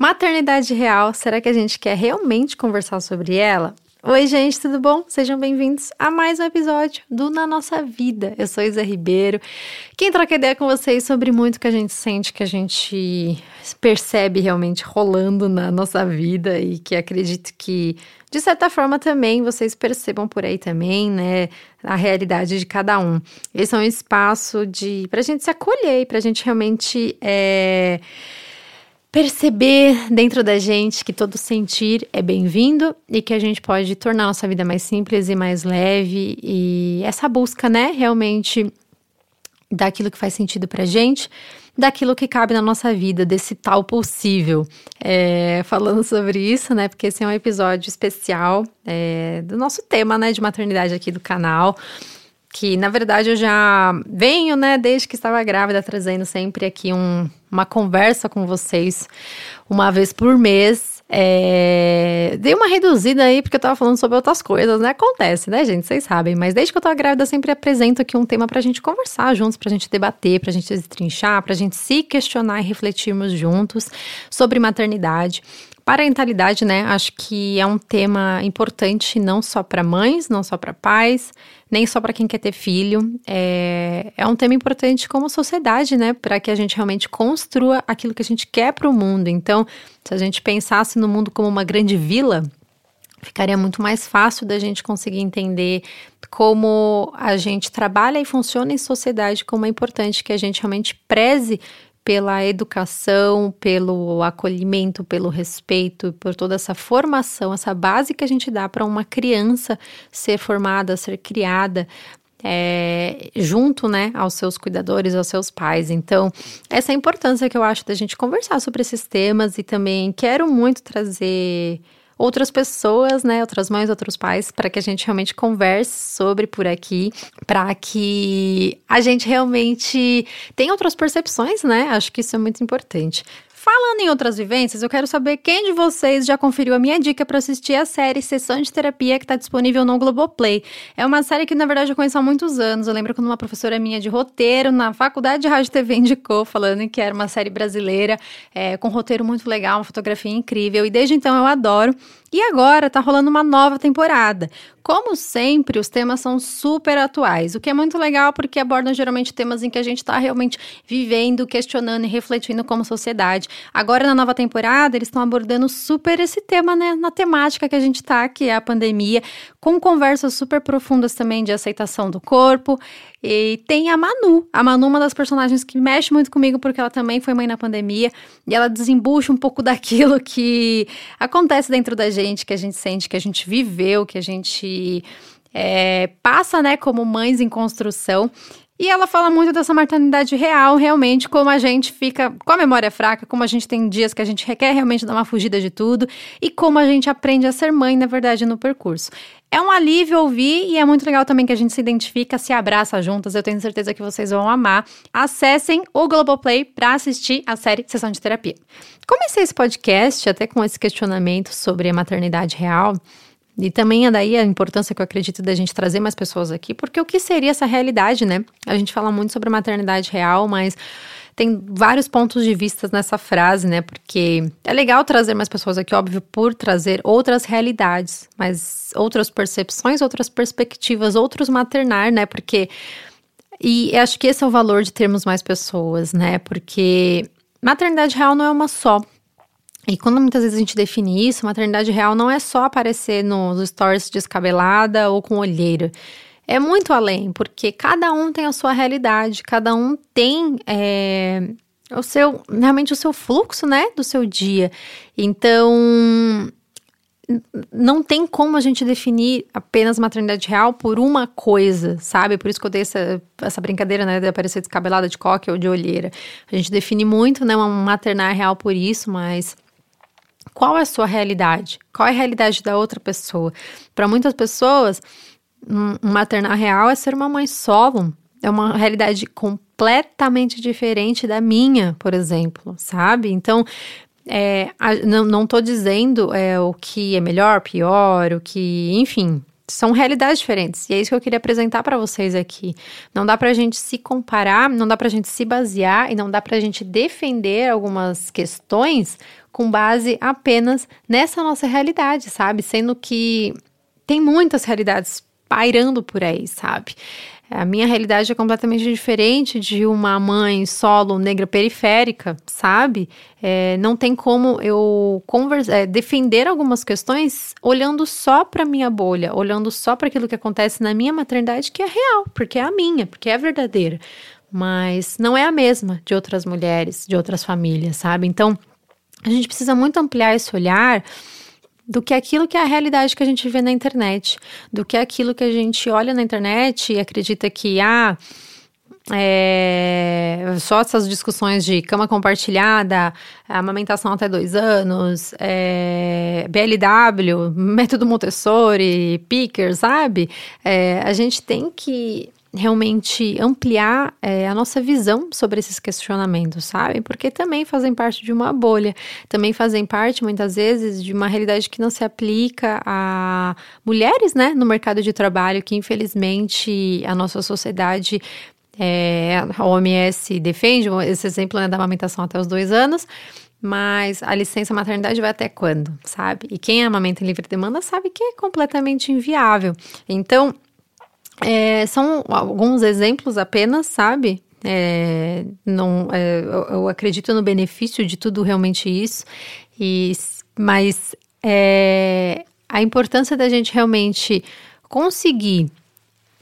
Maternidade real, será que a gente quer realmente conversar sobre ela? Oi, gente, tudo bom? Sejam bem-vindos a mais um episódio do Na Nossa Vida. Eu sou Isa Ribeiro. Quem troca ideia com vocês sobre muito que a gente sente, que a gente percebe realmente rolando na nossa vida e que acredito que, de certa forma, também vocês percebam por aí também, né? A realidade de cada um. Esse é um espaço de pra gente se acolher, pra gente realmente. É, perceber dentro da gente que todo sentir é bem-vindo e que a gente pode tornar nossa vida mais simples e mais leve e essa busca, né, realmente daquilo que faz sentido pra gente, daquilo que cabe na nossa vida, desse tal possível. É, falando sobre isso, né, porque esse é um episódio especial é, do nosso tema, né, de maternidade aqui do canal que na verdade eu já venho, né, desde que estava grávida, trazendo sempre aqui um, uma conversa com vocês uma vez por mês. É... Dei uma reduzida aí porque eu tava falando sobre outras coisas, né? Acontece, né, gente? Vocês sabem. Mas desde que eu tô grávida, eu sempre apresento aqui um tema pra gente conversar juntos, pra gente debater, pra gente destrinchar, pra gente se questionar e refletirmos juntos sobre maternidade. Parentalidade, né? Acho que é um tema importante não só para mães, não só para pais, nem só para quem quer ter filho. É, é um tema importante como sociedade, né? Para que a gente realmente construa aquilo que a gente quer para o mundo. Então, se a gente pensasse no mundo como uma grande vila, ficaria muito mais fácil da gente conseguir entender como a gente trabalha e funciona em sociedade, como é importante que a gente realmente preze pela educação, pelo acolhimento, pelo respeito, por toda essa formação, essa base que a gente dá para uma criança ser formada, ser criada. É, junto, né, aos seus cuidadores, aos seus pais. Então, essa é a importância que eu acho da gente conversar sobre esses temas e também quero muito trazer outras pessoas, né, outras mães, outros pais, para que a gente realmente converse sobre por aqui, para que a gente realmente tenha outras percepções, né? Acho que isso é muito importante. Falando em outras vivências, eu quero saber quem de vocês já conferiu a minha dica para assistir a série Sessão de Terapia que está disponível no Globoplay. É uma série que, na verdade, eu conheço há muitos anos. Eu lembro quando uma professora minha de roteiro na Faculdade de Rádio TV indicou, falando que era uma série brasileira, é, com um roteiro muito legal, uma fotografia incrível. E desde então eu adoro. E agora tá rolando uma nova temporada. Como sempre, os temas são super atuais, o que é muito legal porque abordam geralmente temas em que a gente está realmente vivendo, questionando e refletindo como sociedade. Agora, na nova temporada, eles estão abordando super esse tema, né? Na temática que a gente tá, que é a pandemia, com conversas super profundas também de aceitação do corpo. E tem a Manu. A Manu é uma das personagens que mexe muito comigo porque ela também foi mãe na pandemia e ela desembucha um pouco daquilo que acontece dentro da gente, que a gente sente, que a gente viveu, que a gente é, passa, né, como mães em construção. E ela fala muito dessa maternidade real, realmente, como a gente fica com a memória fraca, como a gente tem dias que a gente requer realmente dar uma fugida de tudo e como a gente aprende a ser mãe, na verdade, no percurso. É um alívio ouvir e é muito legal também que a gente se identifica, se abraça juntas. Eu tenho certeza que vocês vão amar. Acessem o Globoplay para assistir a série Sessão de Terapia. Comecei esse podcast até com esse questionamento sobre a maternidade real e também é daí a importância que eu acredito da gente trazer mais pessoas aqui, porque o que seria essa realidade, né? A gente fala muito sobre maternidade real, mas tem vários pontos de vista nessa frase, né? Porque é legal trazer mais pessoas aqui, óbvio, por trazer outras realidades, mas outras percepções, outras perspectivas, outros maternar, né? Porque. E acho que esse é o valor de termos mais pessoas, né? Porque maternidade real não é uma só. E quando muitas vezes a gente define isso, maternidade real não é só aparecer nos stories descabelada ou com olheira. É muito além, porque cada um tem a sua realidade, cada um tem é, o seu, realmente o seu fluxo, né, do seu dia. Então, não tem como a gente definir apenas maternidade real por uma coisa, sabe? Por isso que eu dei essa, essa brincadeira, né, de aparecer descabelada de coque ou de olheira. A gente define muito, né, uma maternidade real por isso, mas qual é a sua realidade? Qual é a realidade da outra pessoa? Para muitas pessoas, um maternar real é ser uma mãe solo. É uma realidade completamente diferente da minha, por exemplo, sabe? Então, é, não, tô dizendo é, o que é melhor, pior, o que, enfim, são realidades diferentes. E é isso que eu queria apresentar para vocês aqui. Não dá para a gente se comparar, não dá para a gente se basear e não dá para a gente defender algumas questões com base apenas nessa nossa realidade, sabe? Sendo que tem muitas realidades pairando por aí, sabe? A minha realidade é completamente diferente de uma mãe solo negra periférica, sabe? É, não tem como eu conversa, é, defender algumas questões olhando só para minha bolha, olhando só para aquilo que acontece na minha maternidade, que é real, porque é a minha, porque é verdadeira. Mas não é a mesma de outras mulheres, de outras famílias, sabe? Então, a gente precisa muito ampliar esse olhar do que aquilo que é a realidade que a gente vê na internet, do que aquilo que a gente olha na internet e acredita que ah, é, só essas discussões de cama compartilhada, amamentação até dois anos, é, BLW, método Montessori, Picker, sabe? É, a gente tem que realmente ampliar é, a nossa visão sobre esses questionamentos, sabe? Porque também fazem parte de uma bolha, também fazem parte, muitas vezes, de uma realidade que não se aplica a mulheres, né, no mercado de trabalho, que infelizmente a nossa sociedade. É, a OMS defende esse exemplo né, da amamentação até os dois anos, mas a licença maternidade vai até quando, sabe? E quem amamenta em livre demanda sabe que é completamente inviável. Então, é, são alguns exemplos apenas, sabe? É, não, é, eu, eu, acredito no benefício de tudo realmente isso, e, mas é, a importância da gente realmente conseguir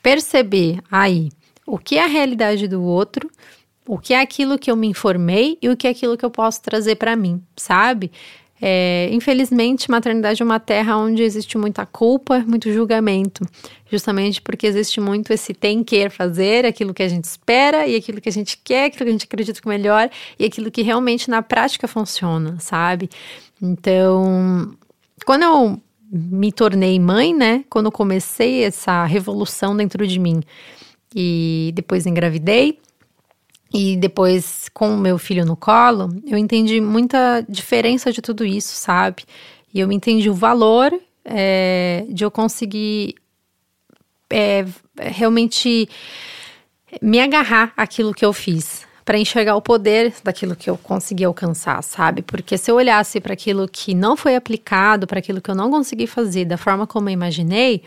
perceber aí o que é a realidade do outro, o que é aquilo que eu me informei e o que é aquilo que eu posso trazer para mim, sabe? É, infelizmente, maternidade é uma terra onde existe muita culpa, muito julgamento, justamente porque existe muito esse tem que fazer, aquilo que a gente espera e aquilo que a gente quer, aquilo que a gente acredita que é melhor e aquilo que realmente na prática funciona, sabe? Então, quando eu me tornei mãe, né? Quando eu comecei essa revolução dentro de mim e depois engravidei, e depois, com o meu filho no colo, eu entendi muita diferença de tudo isso, sabe? E eu entendi o valor é, de eu conseguir é, realmente me agarrar àquilo que eu fiz, para enxergar o poder daquilo que eu consegui alcançar, sabe? Porque se eu olhasse para aquilo que não foi aplicado, para aquilo que eu não consegui fazer da forma como eu imaginei,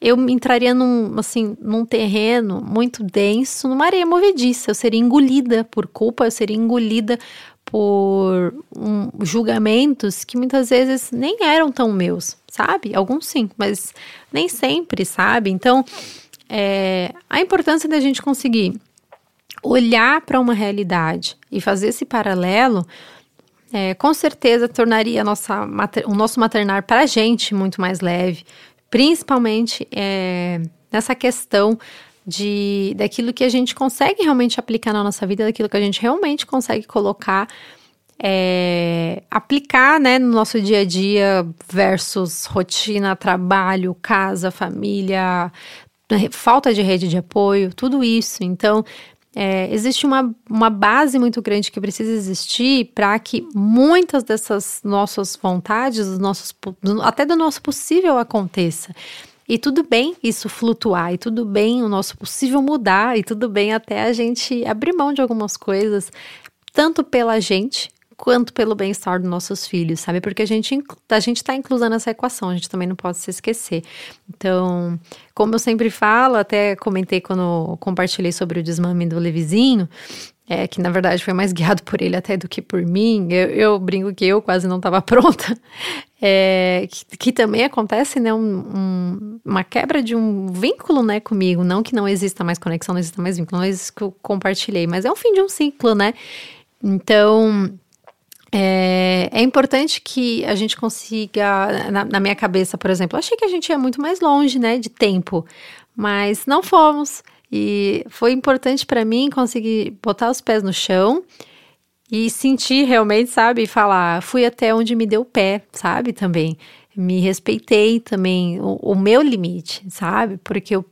eu entraria num, assim, num terreno muito denso, numa areia movediça. Eu seria engolida por culpa, eu seria engolida por um, julgamentos que muitas vezes nem eram tão meus, sabe? Alguns sim, mas nem sempre, sabe? Então, é, a importância da gente conseguir olhar para uma realidade e fazer esse paralelo. É, com certeza tornaria nossa, o nosso maternar para a gente muito mais leve, principalmente é, nessa questão de daquilo que a gente consegue realmente aplicar na nossa vida, daquilo que a gente realmente consegue colocar, é, aplicar né, no nosso dia a dia versus rotina, trabalho, casa, família, falta de rede de apoio, tudo isso. Então, é, existe uma, uma base muito grande que precisa existir para que muitas dessas nossas vontades, dos nossos, até do nosso possível aconteça. E tudo bem isso flutuar, e tudo bem o nosso possível mudar, e tudo bem até a gente abrir mão de algumas coisas, tanto pela gente quanto pelo bem-estar dos nossos filhos, sabe? Porque a gente a gente está inclusa nessa equação, a gente também não pode se esquecer. Então, como eu sempre falo, até comentei quando compartilhei sobre o desmame do Levizinho, é, que na verdade foi mais guiado por ele até do que por mim. Eu, eu brinco que eu quase não estava pronta. É, que, que, também acontece, né, um, um, uma quebra de um vínculo, né, comigo. Não que não exista mais conexão, não exista mais vínculo, não é isso que eu compartilhei, mas é um fim de um ciclo, né? Então, é, é, importante que a gente consiga, na, na, minha cabeça, por exemplo, achei que a gente ia muito mais longe, né, de tempo, mas não fomos. E foi importante para mim conseguir botar os pés no chão e sentir realmente, sabe, falar, fui até onde me deu pé, sabe, também. Me respeitei também o, o meu limite, sabe, porque eu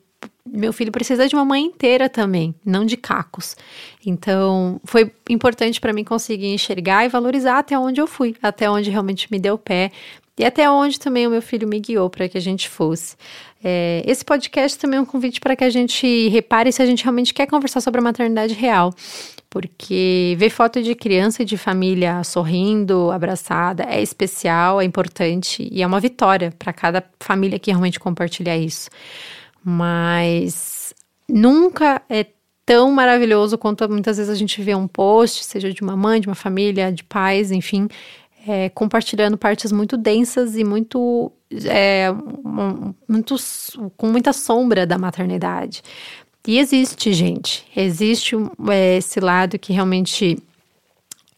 meu filho precisa de uma mãe inteira também, não de cacos. Então, foi importante para mim conseguir enxergar e valorizar até onde eu fui, até onde realmente me deu pé e até onde também o meu filho me guiou para que a gente fosse. É, esse podcast também é um convite para que a gente repare se a gente realmente quer conversar sobre a maternidade real. Porque ver foto de criança e de família sorrindo, abraçada, é especial, é importante e é uma vitória para cada família que realmente compartilha isso. Mas nunca é tão maravilhoso quanto muitas vezes a gente vê um post, seja de uma mãe, de uma família, de pais, enfim, é, compartilhando partes muito densas e muito, é, muito com muita sombra da maternidade. E existe, gente, existe é, esse lado que realmente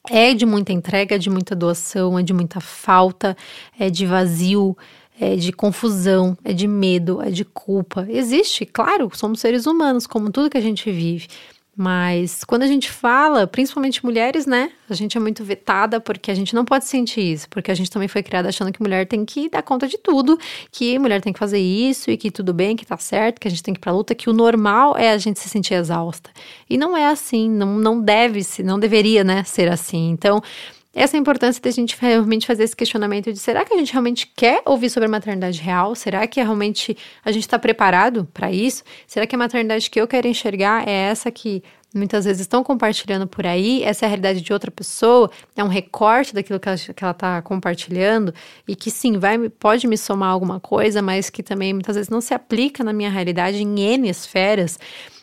é de muita entrega, de muita doação, é de muita falta, é de vazio, é de confusão, é de medo, é de culpa. Existe, claro, somos seres humanos, como tudo que a gente vive. Mas quando a gente fala, principalmente mulheres, né? A gente é muito vetada porque a gente não pode sentir isso, porque a gente também foi criada achando que mulher tem que dar conta de tudo, que mulher tem que fazer isso e que tudo bem, que tá certo, que a gente tem que ir pra luta, que o normal é a gente se sentir exausta. E não é assim, não, não deve se, não deveria, né, ser assim. Então, essa é a importância da gente realmente fazer esse questionamento de será que a gente realmente quer ouvir sobre a maternidade real? Será que realmente a gente está preparado para isso? Será que a maternidade que eu quero enxergar é essa que muitas vezes estão compartilhando por aí? Essa é a realidade de outra pessoa? É um recorte daquilo que ela está compartilhando e que sim, vai, pode me somar alguma coisa, mas que também muitas vezes não se aplica na minha realidade em N esferas?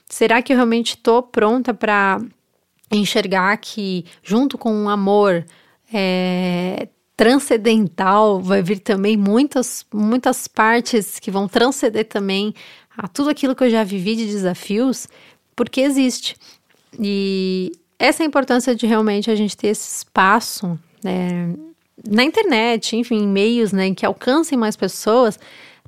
Será que eu realmente estou pronta para enxergar que, junto com um amor é, transcendental, vai vir também muitas, muitas partes que vão transcender também a tudo aquilo que eu já vivi de desafios, porque existe. E essa é importância de realmente a gente ter esse espaço né, na internet, enfim, meios né, que alcancem mais pessoas,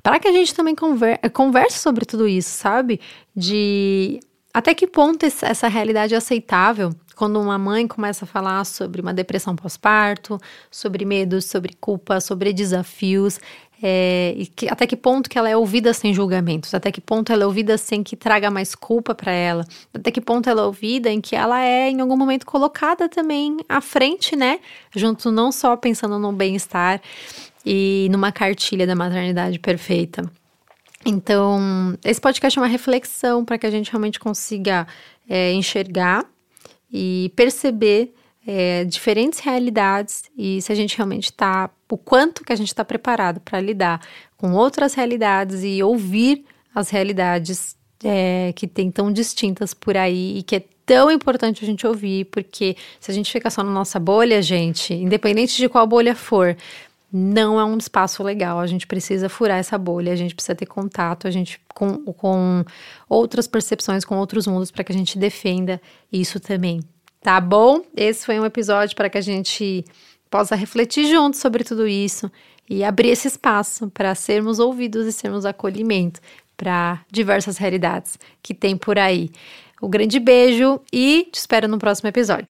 para que a gente também conver converse sobre tudo isso, sabe? De até que ponto essa realidade é aceitável quando uma mãe começa a falar sobre uma depressão pós-parto, sobre medos, sobre culpa, sobre desafios, é, e que, até que ponto que ela é ouvida sem julgamentos, até que ponto ela é ouvida sem que traga mais culpa para ela, até que ponto ela é ouvida em que ela é em algum momento colocada também à frente, né, junto não só pensando no bem-estar e numa cartilha da maternidade perfeita. Então, esse podcast é uma reflexão para que a gente realmente consiga é, enxergar e perceber é, diferentes realidades e se a gente realmente está, o quanto que a gente está preparado para lidar com outras realidades e ouvir as realidades é, que tem tão distintas por aí e que é tão importante a gente ouvir, porque se a gente fica só na nossa bolha, gente, independente de qual bolha for, não é um espaço legal. A gente precisa furar essa bolha, a gente precisa ter contato, a gente com, com outras percepções, com outros mundos, para que a gente defenda isso também. Tá bom? Esse foi um episódio para que a gente possa refletir juntos sobre tudo isso e abrir esse espaço para sermos ouvidos e sermos acolhimento para diversas realidades que tem por aí. Um grande beijo e te espero no próximo episódio.